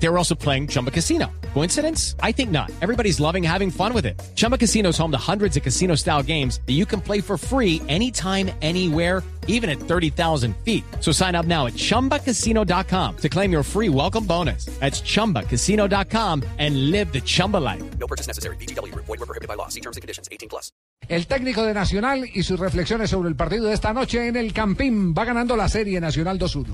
They were also playing Chumba Casino. Coincidence? I think not. Everybody's loving having fun with it. Chumba Casino is home to hundreds of casino style games that you can play for free anytime, anywhere, even at 30,000 feet. So sign up now at chumbacasino.com to claim your free welcome bonus. That's chumbacasino.com and live the Chumba life. No purchase necessary. BGW. Void were prohibited by law. See terms and conditions. 18 plus. El técnico de Nacional y sus reflexiones sobre el partido de esta noche en el Campín. Va ganando la serie Nacional 2-1.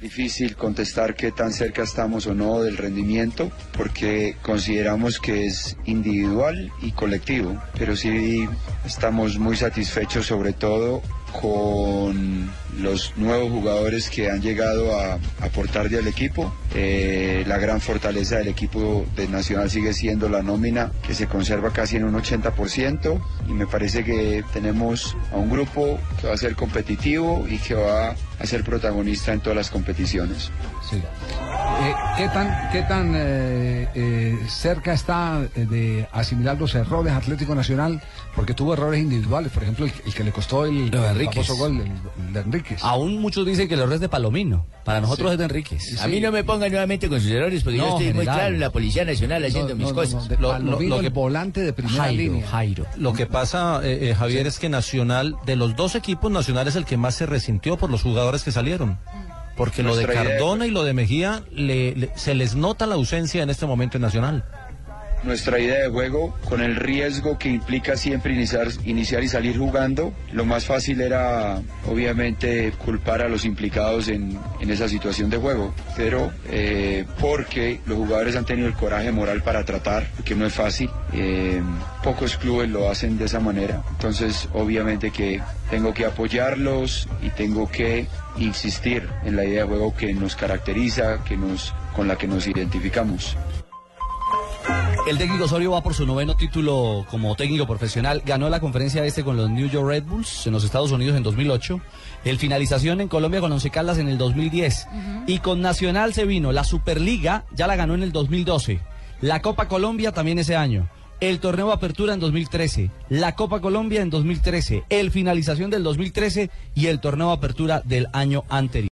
Difícil contestar qué tan cerca estamos o no del rendimiento porque consideramos que es individual y colectivo, pero sí estamos muy satisfechos sobre todo con los nuevos jugadores que han llegado a aportar al equipo. Eh, la gran fortaleza del equipo de Nacional sigue siendo la nómina que se conserva casi en un 80% y me parece que tenemos a un grupo que va a ser competitivo y que va a ser protagonista en todas las competiciones. Sí. Eh, ¿Qué tan, qué tan eh, eh, cerca está de asimilar los errores Atlético Nacional? Porque tuvo errores individuales, por ejemplo, el, el que le costó el, de Enríquez. gol, el, de Enríquez. Aún muchos dicen que el error es de Palomino. Para nosotros es de Enríquez. A mí no me pongan nuevamente con sus errores porque No, yo estoy muy claro en la Policía Nacional haciendo No, mis no, cosas. de Lo- lo- Palomino, lo que- el volante de primera Jairo, línea. Jairo. Lo que pasa, eh, eh, Javier, es que Nacional, de los dos equipos, Nacional es el que más se resintió por los jugadores que salieron. Porque lo de idea- Cardona y lo de Mejía le- le- se les nota la ausencia en este momento en Nacional. Nuestra idea de juego, con el riesgo que implica siempre iniciar, iniciar y salir jugando, lo más fácil era obviamente culpar a los implicados en, esa situación de juego, pero eh, porque los jugadores han tenido el coraje moral para tratar, que no es fácil, eh, pocos clubes lo hacen de esa manera, entonces obviamente que tengo que apoyarlos y tengo que insistir en la idea de juego que nos caracteriza, que nos, con la que nos identificamos. El técnico Osorio va por su noveno título como técnico profesional. Ganó la conferencia este con los New York Red Bulls en los Estados Unidos en 2008. El finalización en Colombia con Once Caldas en el 2010. Y con Nacional se vino la Superliga, ya la ganó en el 2012. La Copa Colombia también ese año. El torneo Apertura en 2013. La Copa Colombia en 2013. El finalización del 2013 y el torneo Apertura del año anterior.